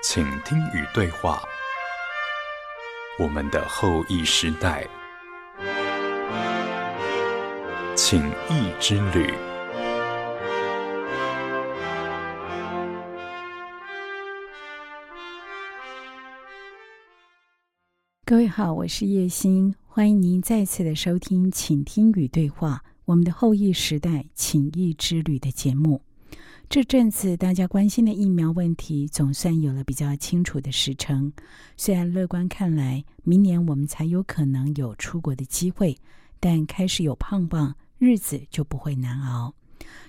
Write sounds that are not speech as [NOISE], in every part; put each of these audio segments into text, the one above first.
请听与对话，我们的后裔时代，请益之旅。各位好，我是叶欣，欢迎您再次的收听《请听与对话》我们的后裔时代请益之旅的节目。这阵子大家关心的疫苗问题，总算有了比较清楚的时程。虽然乐观看来，明年我们才有可能有出国的机会，但开始有胖棒，日子就不会难熬。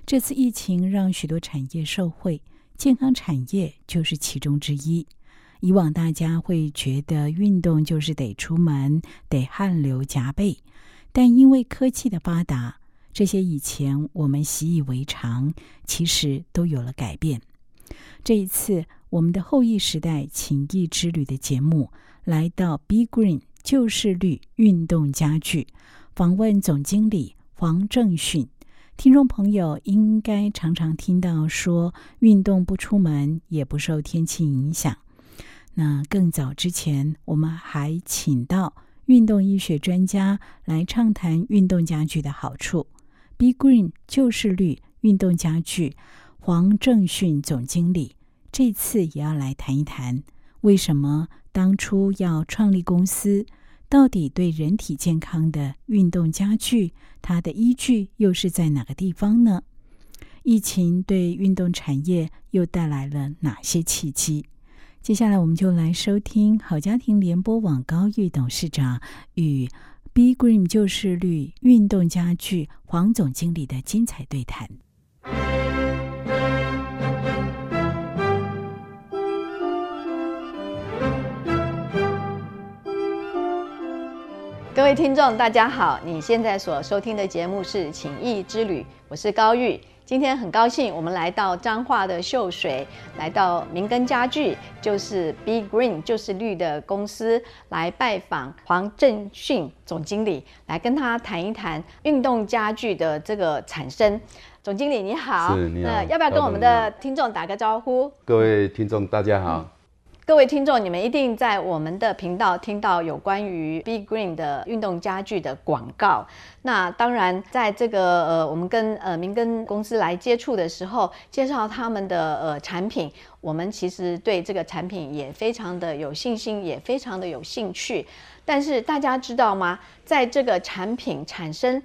这次疫情让许多产业受惠，健康产业就是其中之一。以往大家会觉得运动就是得出门，得汗流浃背，但因为科技的发达。这些以前我们习以为常，其实都有了改变。这一次，我们的后裔时代情谊之旅的节目来到 B Green 旧势力运动家具，访问总经理黄正训。听众朋友应该常常听到说，运动不出门也不受天气影响。那更早之前，我们还请到运动医学专家来畅谈运动家具的好处。B Green 旧势力运动家具黄正训总经理这次也要来谈一谈，为什么当初要创立公司？到底对人体健康的运动家具，它的依据又是在哪个地方呢？疫情对运动产业又带来了哪些契机？接下来我们就来收听好家庭联播网高玉董事长与。B Green 就是绿运动家具黄总经理的精彩对谈。各位听众，大家好！你现在所收听的节目是《情谊之旅》，我是高玉。今天很高兴，我们来到彰化的秀水，来到明根家具，就是 Be Green，就是绿的公司，来拜访黄正训总经理，来跟他谈一谈运动家具的这个产生。总经理你好，那要不要跟我们的听众打个招呼？各位听众大家好。各位听众，你们一定在我们的频道听到有关于 B Green 的运动家具的广告。那当然，在这个呃，我们跟呃明根公司来接触的时候，介绍他们的呃产品，我们其实对这个产品也非常的有信心，也非常的有兴趣。但是大家知道吗？在这个产品产生，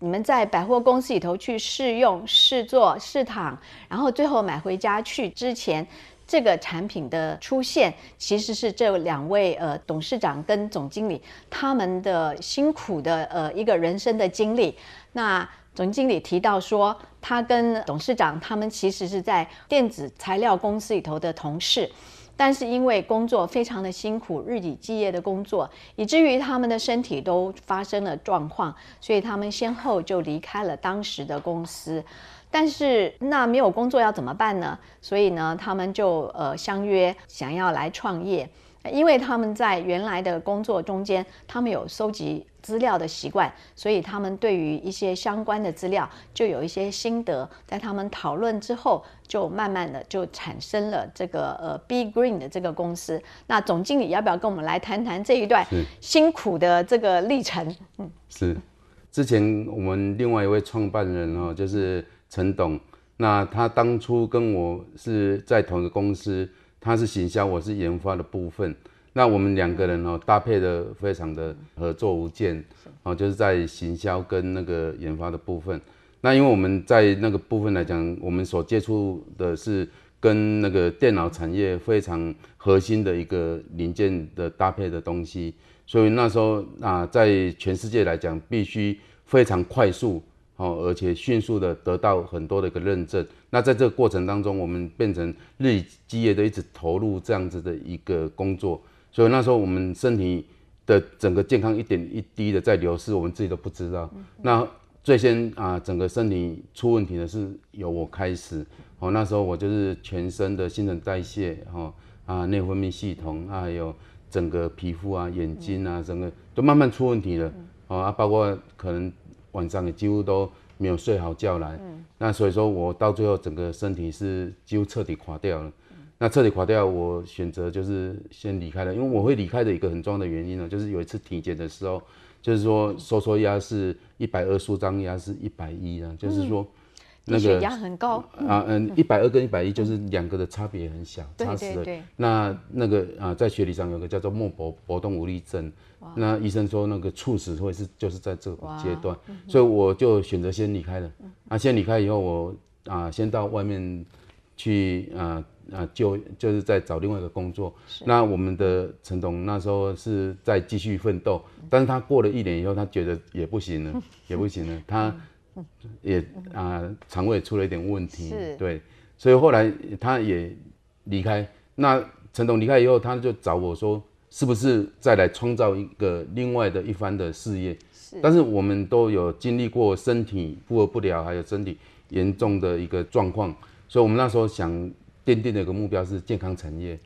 你们在百货公司里头去试用、试坐、试躺，然后最后买回家去之前。这个产品的出现，其实是这两位呃董事长跟总经理他们的辛苦的呃一个人生的经历。那总经理提到说，他跟董事长他们其实是在电子材料公司里头的同事，但是因为工作非常的辛苦，日以继夜的工作，以至于他们的身体都发生了状况，所以他们先后就离开了当时的公司。但是那没有工作要怎么办呢？所以呢，他们就呃相约想要来创业，因为他们在原来的工作中间，他们有收集资料的习惯，所以他们对于一些相关的资料就有一些心得。在他们讨论之后，就慢慢的就产生了这个呃 B Green 的这个公司。那总经理要不要跟我们来谈谈这一段辛苦的这个历程？嗯，是。之前我们另外一位创办人哦，就是。陈董，那他当初跟我是在同一个公司，他是行销，我是研发的部分。那我们两个人哦，搭配的非常的合作无间，哦，就是在行销跟那个研发的部分。那因为我们在那个部分来讲，我们所接触的是跟那个电脑产业非常核心的一个零件的搭配的东西，所以那时候啊，在全世界来讲，必须非常快速。哦，而且迅速的得到很多的一个认证。那在这个过程当中，我们变成日以继夜的一直投入这样子的一个工作，所以那时候我们身体的整个健康一点一滴的在流失，我们自己都不知道。那最先啊，整个身体出问题的是由我开始。哦，那时候我就是全身的新陈代谢，哦啊内分泌系统啊，还有整个皮肤啊、眼睛啊，整个都慢慢出问题了。哦啊，包括可能。晚上也几乎都没有睡好觉来，那所以说我到最后整个身体是几乎彻底垮掉了。那彻底垮掉，我选择就是先离开了，因为我会离开的一个很重要的原因呢，就是有一次体检的时候，就是说收缩压是一百二，舒张压是一百一啊，就是说你血压很高，啊嗯，一百二跟一百一就是两个的差别很小，差死了。对对。对，那那个啊，在学理上有个叫做莫搏搏动无力症，那医生说那个猝死会是就是在这个阶段，所以我就选择先离开了。啊，先离开以后，我啊先到外面去啊啊就就是在找另外一个工作。那我们的陈董那时候是在继续奋斗，但是他过了一年以后，他觉得也不行了，也不行了，他也啊肠胃出了一点问题是，对，所以后来他也离开。那陈董离开以后，他就找我说，是不是再来创造一个另外的一番的事业？是但是我们都有经历过身体负荷不了，还有身体严重的一个状况，所以我们那时候想奠定的一个目标是健康产业。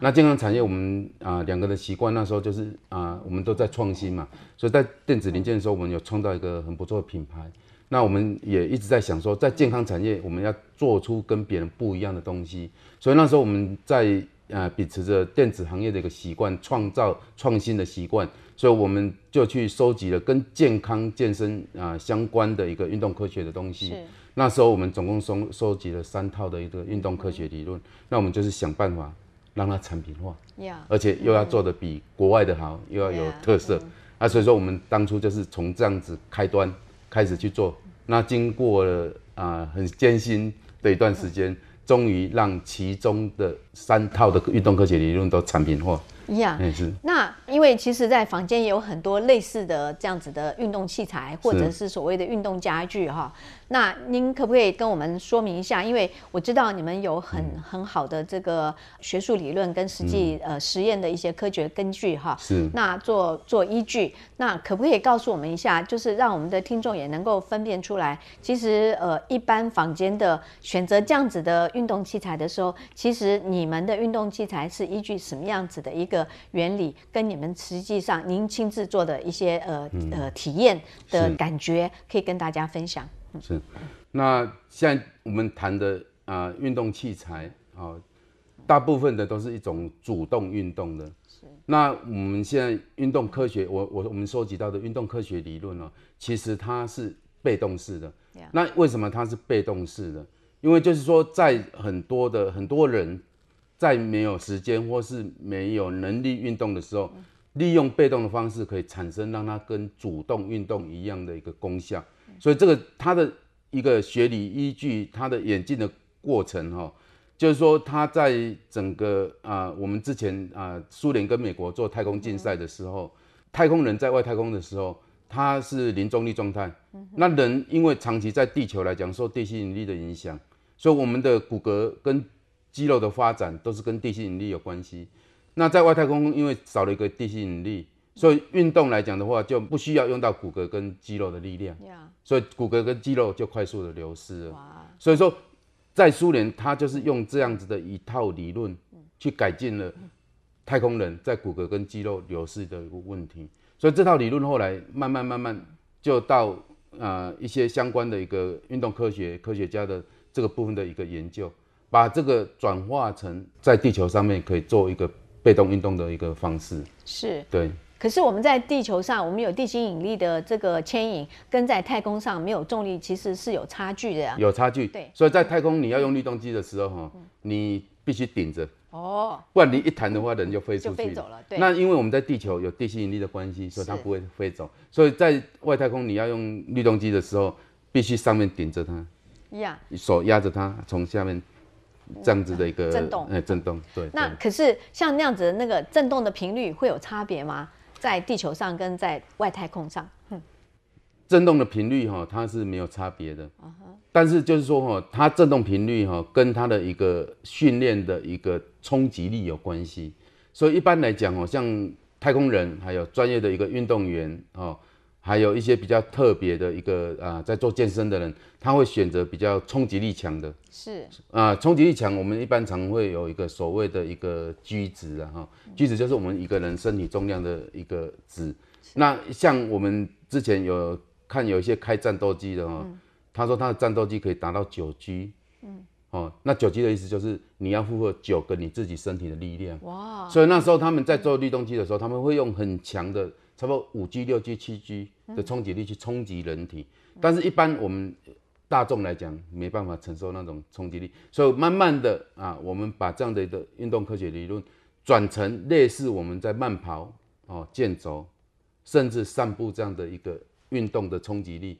那健康产业我们啊两个的习惯那时候就是啊我们都在创新嘛，所以在电子零件的时候，我们有创造一个很不错的品牌。那我们也一直在想说，在健康产业我们要做出跟别人不一样的东西，所以那时候我们在呃秉持着电子行业的一个习惯，创造创新的习惯，所以我们就去收集了跟健康健身啊、相关的一个运动科学的东西。那时候我们总共收收集了三套的一个运动科学理论，那我们就是想办法让它产品化，呀，而且又要做的比国外的好，又要有特色。啊，所以说我们当初就是从这样子开端开始去做。那经过了啊、很艰辛的一段时间，终于让其中的三套的运动科学理论都产品化。呀。嗯，是那因为其实，在房间也有很多类似的这样子的运动器材，或者是所谓的运动家具哈。那您可不可以跟我们说明一下？因为我知道你们有很很好的这个学术理论跟实际、呃实验的一些科学根据哈。是那做做依据，那可不可以告诉我们一下，就是让我们的听众也能够分辨出来，其实呃一般房间的选择这样子的运动器材的时候，其实你们的运动器材是依据什么样子的一个原理，跟你们实际上您亲自做的一些呃、呃体验的感觉，可以跟大家分享。是。那现在我们谈的啊、运动器材啊、大部分的都是一种主动运动的。那我们现在运动科学，我我我们收集到的运动科学理论呢，其实它是被动式的。那为什么它是被动式的？因为就是说，在很多的很多人在没有时间或是没有能力运动的时候，利用被动的方式可以产生让它跟主动运动一样的一个功效。所以这个它的一个学理依据，它的演进的过程哈、就是说它在整个啊、我们之前啊、苏联跟美国做太空竞赛的时候，太空人在外太空的时候，它是零重力状态。那人因为长期在地球来讲受地心引力的影响，所以我们的骨骼跟肌肉的发展都是跟地心引力有关系。那在外太空，因为少了一个地心引力，所以运动来讲的话，就不需要用到骨骼跟肌肉的力量，所以骨骼跟肌肉就快速的流失了。所以说，在苏联，他就是用这样子的一套理论去改进了太空人在骨骼跟肌肉流失的一个问题。所以这套理论后来慢慢慢慢就到呃一些相关的一个运动科学科学家的这个部分的一个研究，把这个转化成在地球上面可以做一个被动运动的一个方式。是。对，可是我们在地球上，我们有地心引力的这个牵引，跟在太空上没有重力，其实是有差距的呀。有差距。对所以在太空你要用律动机的时候哈，你必须顶着。哦，不然你一弹的话，人就飞出就去飞走了对那因为我们在地球有地心引力的关系，所以它不会飞走。所以在外太空你要用律动机的时候，必须上面顶着它，呀、手压着它，从下面这样子的一个震动哎，震动。对。那可是像那样子的那个震动的频率会有差别吗？在地球上跟在外太空上？震动的频率哈，它是没有差别的。嗯但是就是说哈，它震动频率哈，跟它的一个训练的一个冲击力有关系。所以一般来讲哦，像太空人，还有专业的一个运动员哦，还有一些比较特别的一个啊、在做健身的人，他会选择比较冲击力强的。是。啊，冲击力强，我们一般常会有一个所谓的一个 G 值啊，哈，G 值就是我们一个人身体重量的一个值。那像我们之前有看有一些开战斗机的哈、他说他的战斗机可以达到九 G，嗯，哦，那九 G 的意思就是你要负荷九个你自己身体的力量。哇，所以那时候他们在做律动机的时候，他们会用很强的，差不多五 G、六 G、七 G 的冲击力去冲击人体。但是，一般我们大众来讲，没办法承受那种冲击力。所以，慢慢的啊，我们把这样的一个运动科学理论转成类似我们在慢跑、哦健走，甚至散步这样的一个运动的冲击力，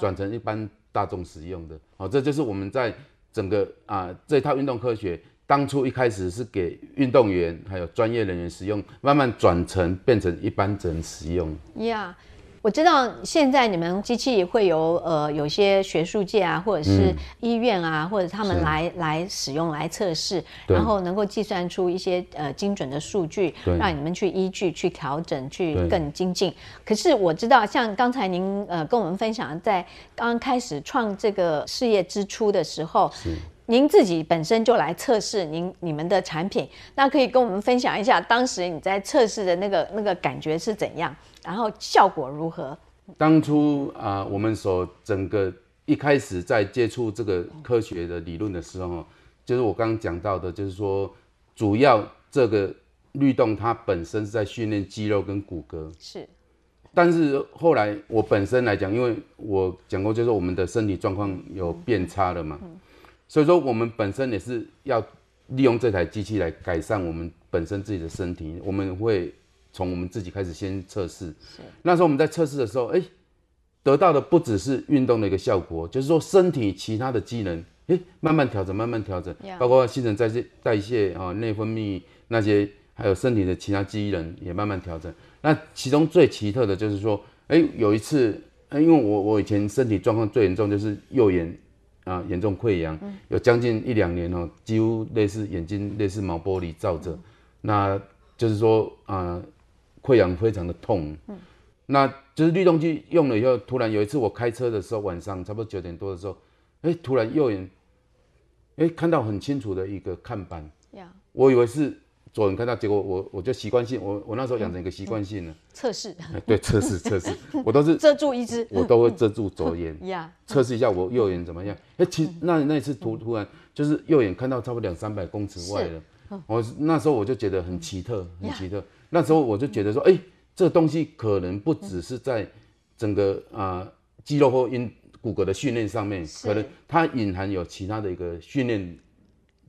转成一般大众使用的。哦，这就是我们在。整个啊，这套运动科学当初一开始是给运动员还有专业人员使用，慢慢转成变成一般人使用。呀，我知道现在你们机器会有呃有些学术界啊，或者是医院啊，或者他们来来使用来测试，然后能够计算出一些呃精准的数据，让你们去依据去调整去更精进。可是我知道，像刚才您呃跟我们分享，在刚开始创这个事业之初的时候。您自己本身就来测试您你们的产品，那可以跟我们分享一下当时你在测试的那个那个感觉是怎样，然后效果如何？当初啊，我们所整个一开始在接触这个科学的理论的时候，就是我刚刚讲到的，就是说主要这个律动它本身是在训练肌肉跟骨骼，是。但是后来我本身来讲，因为我讲过，就是我们的身体状况有变差了嘛。所以说，我们本身也是要利用这台机器来改善我们本身自己的身体。我们会从我们自己开始先测试。那时候我们在测试的时候，哎，得到的不只是运动的一个效果，就是说身体其他的机能，哎，慢慢调整，慢慢调整，包括新陈代谢、代谢啊、内分泌那些，还有身体的其他机能也慢慢调整。那其中最奇特的就是说，哎，有一次，因为我我以前身体状况最严重就是右眼。啊，严重溃疡，有将近一两年哦，几乎类似眼睛类似毛玻璃罩着，那就是说啊，溃疡非常的痛。嗯，那就是律动机用了以后，突然有一次我开车的时候，晚上差不多九点多的时候，哎，突然右眼，哎，看到很清楚的一个看板，我以为是。左眼看到，结果我我就习惯性，我我那时候养成一个习惯性了，测试，对，测试 [LAUGHS] 测试，我都是遮住一只，我都会遮住左眼，[LAUGHS] 呀，测试一下我右眼怎么样。哎，其实那那次突突然就是右眼看到差不多两三百公尺外了，我那时候我就觉得很奇特，很奇特。那时候我就觉得说，哎，这个东西可能不只是在整个啊肌肉或因骨骼的训练上面，可能它隐含有其他的一个训练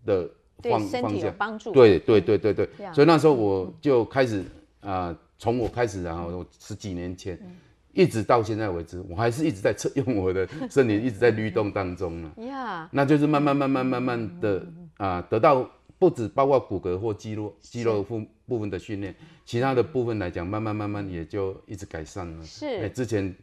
的。对身体有帮助。对对对对对，所以那时候我就开始啊，从我开始，然后十几年前，一直到现在为止，我还是一直在测 [LAUGHS] 用我的身体，一直在律动当中呢。呀，那就是慢慢慢慢慢慢的啊，得到不止包括骨骼或肌肉肌肉部部分的训练，其他的部分来讲，慢慢慢慢也就一直改善了。是，哎，之前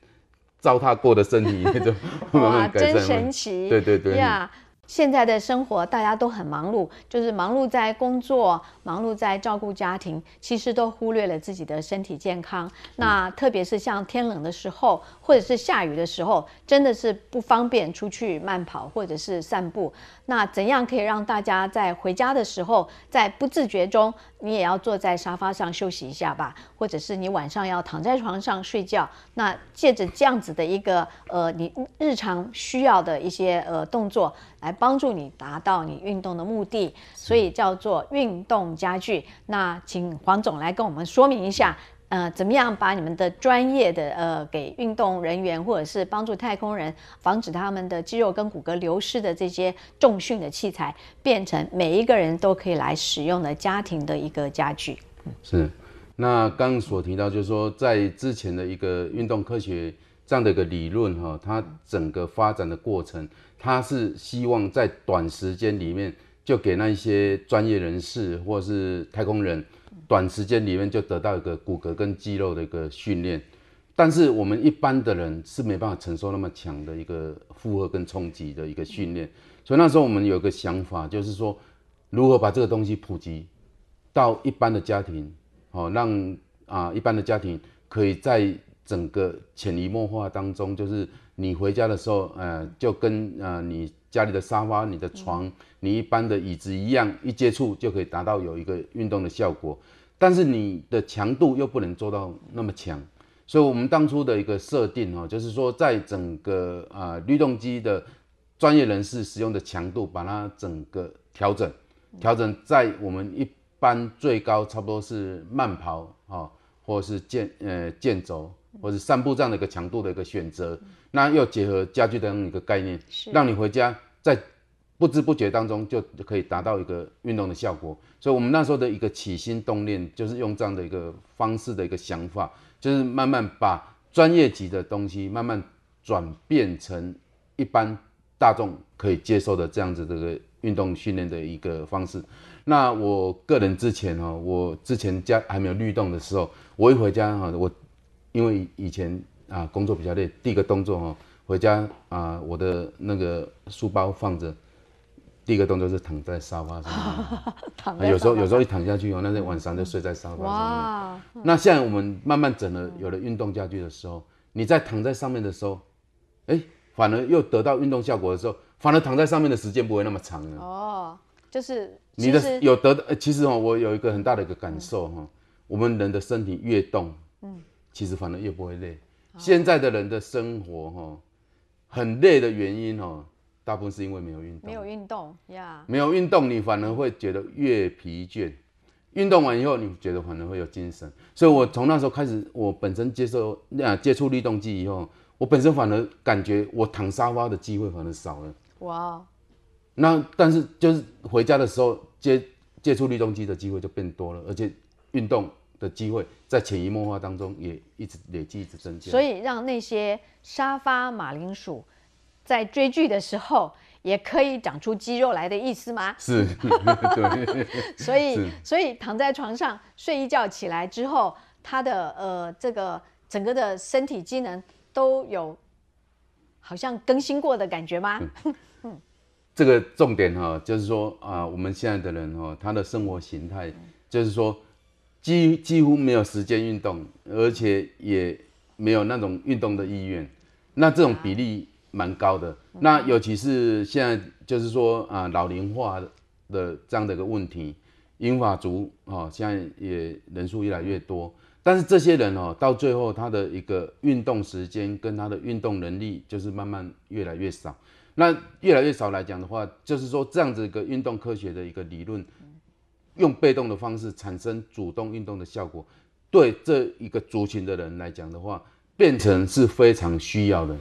糟蹋过的身体也就 [LAUGHS] 慢慢改善。真神奇。对对对。呀。现在的生活大家都很忙碌，就是忙碌在工作，忙碌在照顾家庭，其实都忽略了自己的身体健康。那特别是像天冷的时候，或者是下雨的时候，真的是不方便出去慢跑或者是散步。那怎样可以让大家在回家的时候，在不自觉中，你也要坐在沙发上休息一下吧，或者是你晚上要躺在床上睡觉？那借着这样子的一个呃，你日常需要的一些呃动作。来帮助你达到你运动的目的，所以叫做运动家具。那请黄总来跟我们说明一下，呃，怎么样把你们的专业的呃给运动人员或者是帮助太空人防止他们的肌肉跟骨骼流失的这些重训的器材，变成每一个人都可以来使用的家庭的一个家具。是，那刚刚所提到就是说，在之前的一个运动科学这样的一个理论哈，它整个发展的过程。他是希望在短时间里面就给那些专业人士或是太空人，短时间里面就得到一个骨骼跟肌肉的一个训练，但是我们一般的人是没办法承受那么强的一个负荷跟冲击的一个训练，所以那时候我们有个想法，就是说如何把这个东西普及到一般的家庭，哦，让啊一般的家庭可以在整个潜移默化当中，就是。你回家的时候，呃，就跟呃你家里的沙发、你的床、你一般的椅子一样，一接触就可以达到有一个运动的效果。但是你的强度又不能做到那么强，所以我们当初的一个设定哦，就是说在整个啊律动机的专业人士使用的强度，把它整个调整，调整在我们一般最高差不多是慢跑啊，或者是健呃健走，或者散步这样的一个强度的一个选择。那又结合家具的一个概念，让你回家在不知不觉当中就可以达到一个运动的效果。所以，我们那时候的一个起心动念，就是用这样的一个方式的一个想法，就是慢慢把专业级的东西慢慢转变成一般。大众可以接受的这样子这个运动训练的一个方式。那我个人之前哈，我之前家还没有律动的时候，我一回家哈，我因为以前啊工作比较累，第一个动作哈，回家啊我的那个书包放着，第一个动作是躺在沙发上 [LAUGHS] 面。有时候有时候一躺下去哦，那天晚上就睡在沙发上面。那现在我们慢慢整了，有了运动家具的时候，你在躺在上面的时候，哎。反而又得到运动效果的时候，反而躺在上面的时间不会那么长了。哦，就是你的有得的，其实哦，我有一个很大的一个感受哈，我们人的身体越动，嗯，其实反而越不会累。现在的人的生活哈，很累的原因哦，大部分是因为没有运动。没有运动呀。没有运动，你反而会觉得越疲倦。运动完以后，你觉得反而会有精神。所以我从那时候开始，我本身接受啊接触律动机以后。我本身反而感觉我躺沙发的机会反而少了。哇，那但是就是回家的时候接接触律动机的机会就变多了，而且运动的机会在潜移默化当中也一直累积，一直增加。所以让那些沙发马铃薯在追剧的时候也可以长出肌肉来的意思吗？是，[LAUGHS] 对。[LAUGHS] 所以所以躺在床上睡一觉起来之后，他的呃这个整个的身体机能。都有好像更新过的感觉吗？[LAUGHS] 这个重点哈，就是说啊，我们现在的人哈，他的生活形态就是说，几几乎没有时间运动，而且也没有那种运动的意愿，那这种比例蛮高的。那尤其是现在就是说啊，老龄化的这样的一个问题，英法族啊，现在也人数越来越多。但是这些人哦，到最后他的一个运动时间跟他的运动能力就是慢慢越来越少。那越来越少来讲的话，就是说这样子一个运动科学的一个理论，用被动的方式产生主动运动的效果，对这一个族群的人来讲的话，变成是非常需要的。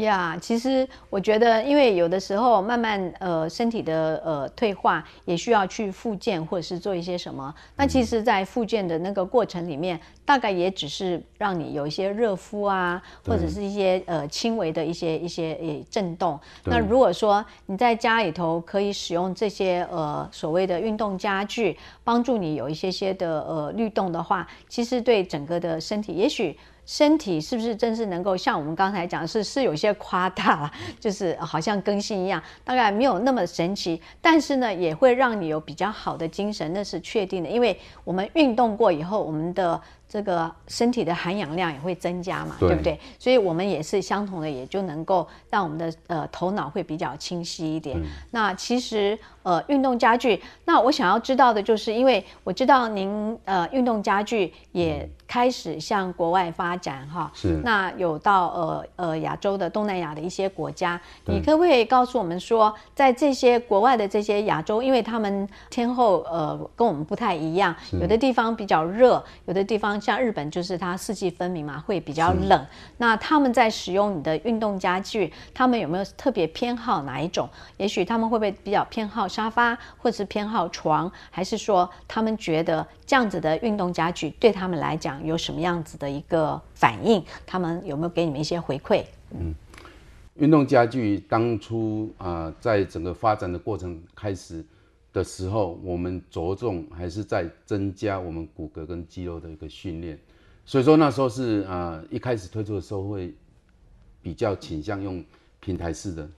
呀，其实我觉得，因为有的时候慢慢呃身体的呃退化，也需要去复健或者是做一些什么。那其实，在复健的那个过程里面，大概也只是让你有一些热敷啊，或者是一些呃轻微的一些一些呃震动。那如果说你在家里头可以使用这些呃所谓的运动家具，帮助你有一些些的呃律动的话，其实对整个的身体也许。身体是不是真是能够像我们刚才讲是是有些夸大了，就是好像更新一样，大概没有那么神奇，但是呢也会让你有比较好的精神，那是确定的，因为我们运动过以后，我们的。这个身体的含氧量也会增加嘛，对不对？所以我们也是相同的，也就能够让我们的呃头脑会比较清晰一点。那其实呃运动家具，那我想要知道的就是，因为我知道您呃运动家具也开始向国外发展哈，是。那有到呃呃亚洲的东南亚的一些国家，你可不可以告诉我们说，在这些国外的这些亚洲，因为他们天候呃跟我们不太一样，有的地方比较热，有的地方。像日本就是它四季分明嘛，会比较冷。那他们在使用你的运动家具，他们有没有特别偏好哪一种？也许他们会不会比较偏好沙发，或者是偏好床，还是说他们觉得这样子的运动家具对他们来讲有什么样子的一个反应？他们有没有给你们一些回馈？嗯，运动家具当初啊，在整个发展的过程开始。的时候，我们着重还是在增加我们骨骼跟肌肉的一个训练，所以说那时候是啊，一开始推出的时候会比较倾向用平台式的，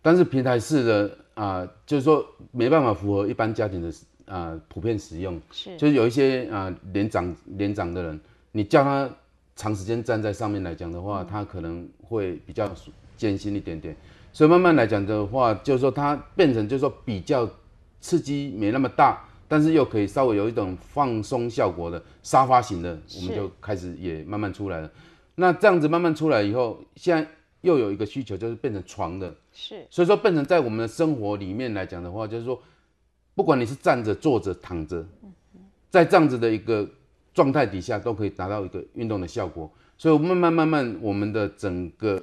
但是平台式的啊，就是说没办法符合一般家庭的啊普遍使用，是，就是有一些啊年长年长的人，你叫他长时间站在上面来讲的话，他可能会比较艰辛一点点，所以慢慢来讲的话，就是说它变成就是说比较。刺激没那么大，但是又可以稍微有一种放松效果的沙发型的，我们就开始也慢慢出来了。那这样子慢慢出来以后，现在又有一个需求，就是变成床的。是，所以说变成在我们的生活里面来讲的话，就是说，不管你是站着、坐着、躺着，在这样子的一个状态底下，都可以达到一个运动的效果。所以慢慢慢慢，我们的整个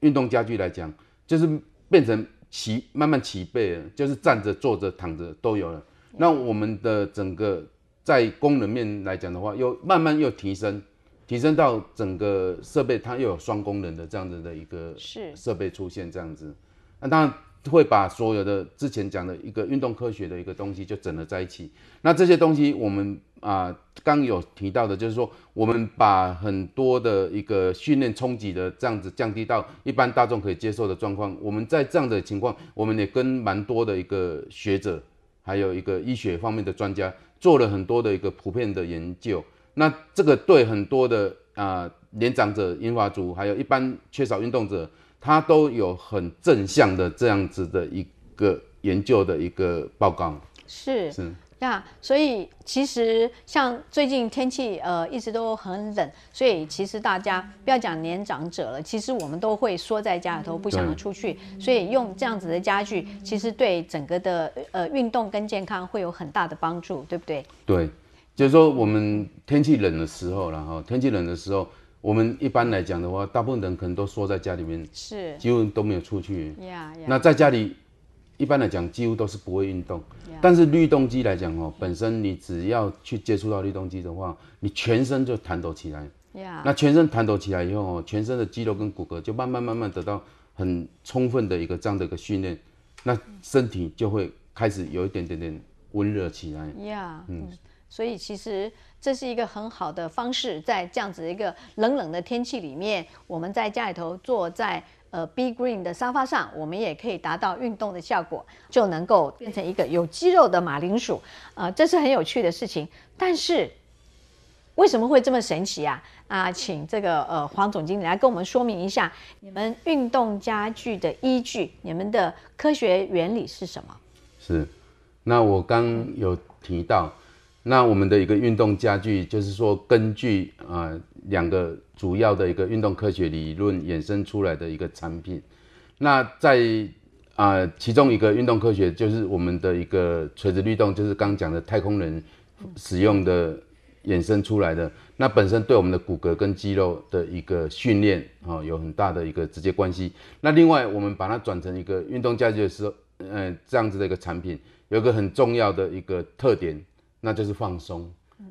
运动家具来讲，就是变成齐慢慢齐备了，就是站着、坐着、躺着都有了。那我们的整个在功能面来讲的话，又慢慢又提升，提升到整个设备它又有双功能的这样子的一个设备出现这样子。那当然会把所有的之前讲的一个运动科学的一个东西就整合在一起。那这些东西我们啊刚有提到的，就是说我们把很多的一个训练冲击的这样子降低到一般大众可以接受的状况。我们在这样的情况，我们也跟蛮多的一个学者。还有一个医学方面的专家做了很多的一个普遍的研究，那这个对很多的啊年长者、英华族，还有一般缺少运动者，他都有很正向的这样子的一个研究的一个报告。是是。呀，所以其实像最近天气呃一直都很冷，所以其实大家不要讲年长者了，其实我们都会缩在家里头，不想要出去，所以用这样子的家具，其实对整个的呃运动跟健康会有很大的帮助，对不对？对，就是说我们天气冷的时候，然后天气冷的时候，我们一般来讲的话，大部分人可能都缩在家里面，是几乎都没有出去。那在家里。一般来讲，几乎都是不会运动。但是律动机来讲哦，本身你只要去接触到律动机的话，你全身就弹抖起来。那全身弹抖起来以后哦，全身的肌肉跟骨骼就慢慢慢慢得到很充分的一个这样的一个训练，那身体就会开始有一点点点温热起来。呀，嗯，所以其实这是一个很好的方式，在这样子一个冷冷的天气里面，我们在家里头坐在。呃，B Green 的沙发上，我们也可以达到运动的效果，就能够变成一个有肌肉的马铃薯。呃，这是很有趣的事情。但是为什么会这么神奇啊？啊，请这个呃黄总经理来跟我们说明一下，你们运动家具的依据，你们的科学原理是什么？是，那我刚有提到。那我们的一个运动家具，就是说根据啊两个主要的一个运动科学理论衍生出来的一个产品。那在啊其中一个运动科学就是我们的一个垂直律动，就是刚讲的太空人使用的衍生出来的。那本身对我们的骨骼跟肌肉的一个训练啊有很大的一个直接关系。那另外我们把它转成一个运动家具的时候，嗯这样子的一个产品，有一个很重要的一个特点。那就是放松，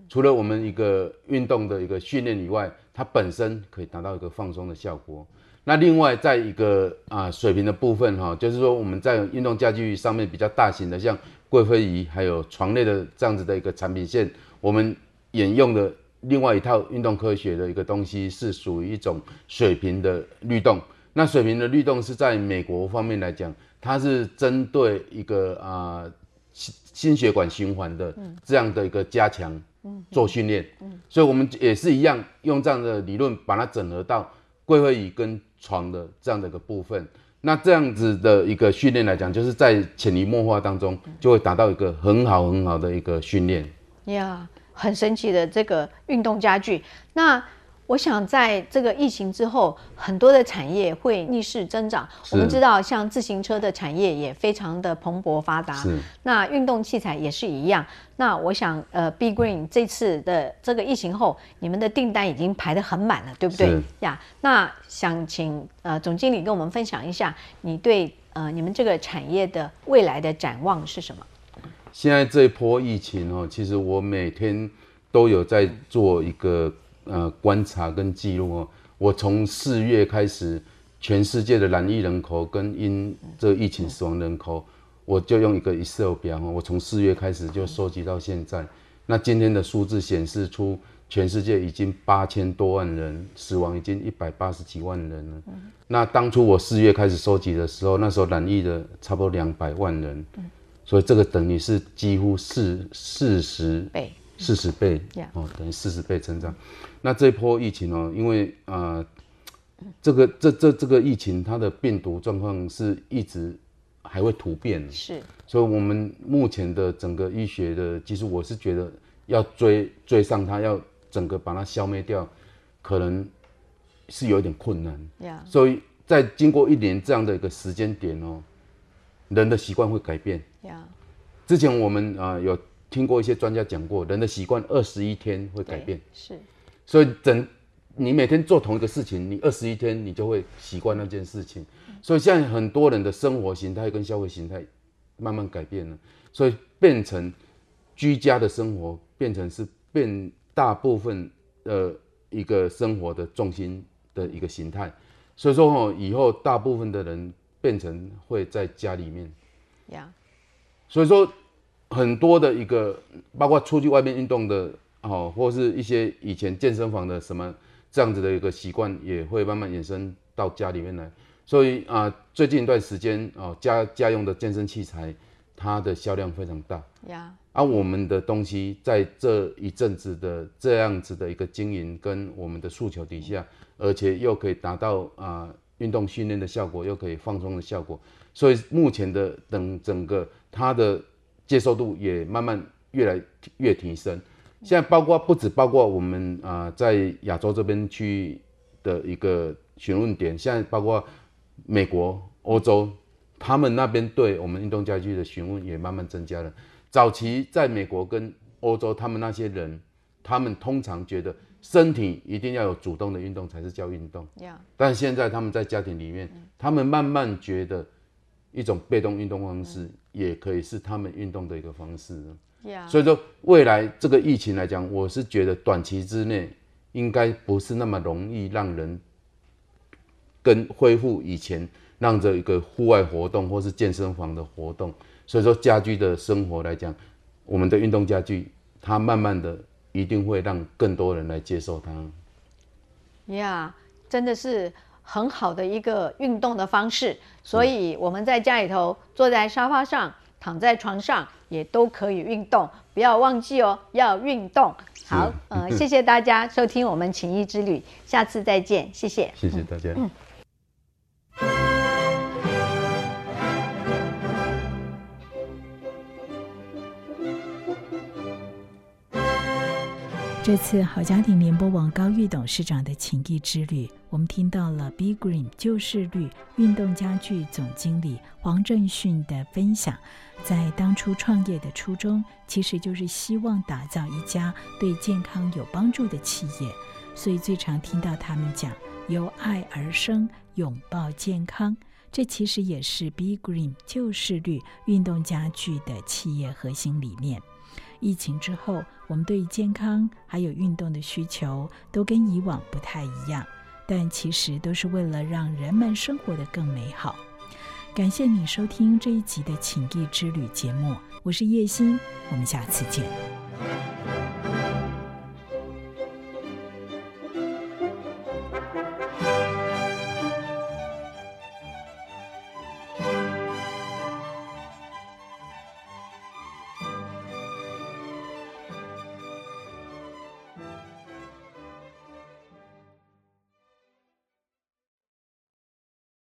除了我们一个运动的一个训练以外，它本身可以达到一个放松的效果。那另外在一个啊水平的部分哈，就是说我们在运动家具上面比较大型的，像贵妃椅还有床类的这样子的一个产品线，我们沿用的另外一套运动科学的一个东西是属于一种水平的律动。那水平的律动是在美国方面来讲，它是针对一个啊。心血管循环的这样的一个加强做训练，所以我们也是一样用这样的理论把它整合到贵会椅跟床的这样的一个部分。那这样子的一个训练来讲，就是在潜移默化当中就会达到一个很好很好的一个训练。呀，很神奇的这个运动家具。那我想在这个疫情之后，很多的产业会逆势增长。我们知道，像自行车的产业也非常的蓬勃发达。那运动器材也是一样。那我想，呃，B Green 这次的这个疫情后，你们的订单已经排得很满了，对不对？呀，那想请呃总经理跟我们分享一下，你对呃你们这个产业的未来的展望是什么？现在这一波疫情哦，其实我每天都有在做一个。呃，观察跟记录哦，我从四月开始，全世界的染疫人口跟因这疫情死亡人口，我就用一个 Excel 表，我从四月开始就收集到现在。那今天的数字显示出，全世界已经八千多万人死亡，已经一百八十几万人了。那当初我四月开始收集的时候，那时候染疫的差不多两百万人，所以这个等于是几乎四四十倍。四十倍哦，等于四十倍成长。那这波疫情哦，因为啊，这个这这这个疫情它的病毒状况是一直还会突变，是。所以我们目前的整个医学的技术，我是觉得要追追上它，要整个把它消灭掉，可能是有点困难。所以在经过一年这样的一个时间点哦，人的习惯会改变。呀，之前我们啊、有听过一些专家讲过，人的习惯二十一天会改变，是所以整你每天做同一个事情，你二十一天你就会习惯那件事情。所以现在很多人的生活形态跟消费形态慢慢改变了，所以变成居家的生活变成是变大部分呃一个生活的重心的一个形态。所以说哦，以后大部分的人变成会在家里面。呀，所以说，很多的一个，包括出去外面运动的哦，或是一些以前健身房的什么这样子的一个习惯，也会慢慢衍生到家里面来。所以啊、最近一段时间哦，家家用的健身器材，它的销量非常大。呀，而、我们的东西在这一阵子的这样子的一个经营跟我们的诉求底下，而且又可以达到啊运动训练的效果，又可以放松的效果，所以目前的等整个它的接受度也慢慢越来越提升。现在包括不止包括我们啊、在亚洲这边区域的一个询问点，现在包括美国、欧洲，他们那边对我们运动家具的询问也慢慢增加了。早期在美国跟欧洲，他们那些人，他们通常觉得身体一定要有主动的运动才是叫运动，呀，但现在他们在家庭里面，他们慢慢觉得一种被动运动方式也可以是他们运动的一个方式所以说，未来这个疫情来讲，我是觉得短期之内应该不是那么容易让人跟恢复以前让这一个户外活动或是健身房的活动。所以说，家居的生活来讲，我们的运动家具，它慢慢的一定会让更多人来接受它。呀真的是很好的一个运动的方式，所以我们在家里头坐在沙发上、躺在床上也都可以运动，不要忘记哦，要运动。好，呃，谢谢大家收听我们情谊之旅，下次再见，谢谢。谢谢大家。这次好家庭联播网高玉董事长的情谊之旅，我们听到了 Big Green 旧势力运动家具总经理黄正训的分享。在当初创业的初衷，其实就是希望打造一家对健康有帮助的企业，所以最常听到他们讲“由爱而生，拥抱健康”。这其实也是 Big Green 旧势力运动家具的企业核心理念。疫情之后，我们对于健康还有运动的需求都跟以往不太一样，但其实都是为了让人们生活得更美好。感谢你收听这一集的情谊之旅节目，我是叶欣，我们下次见。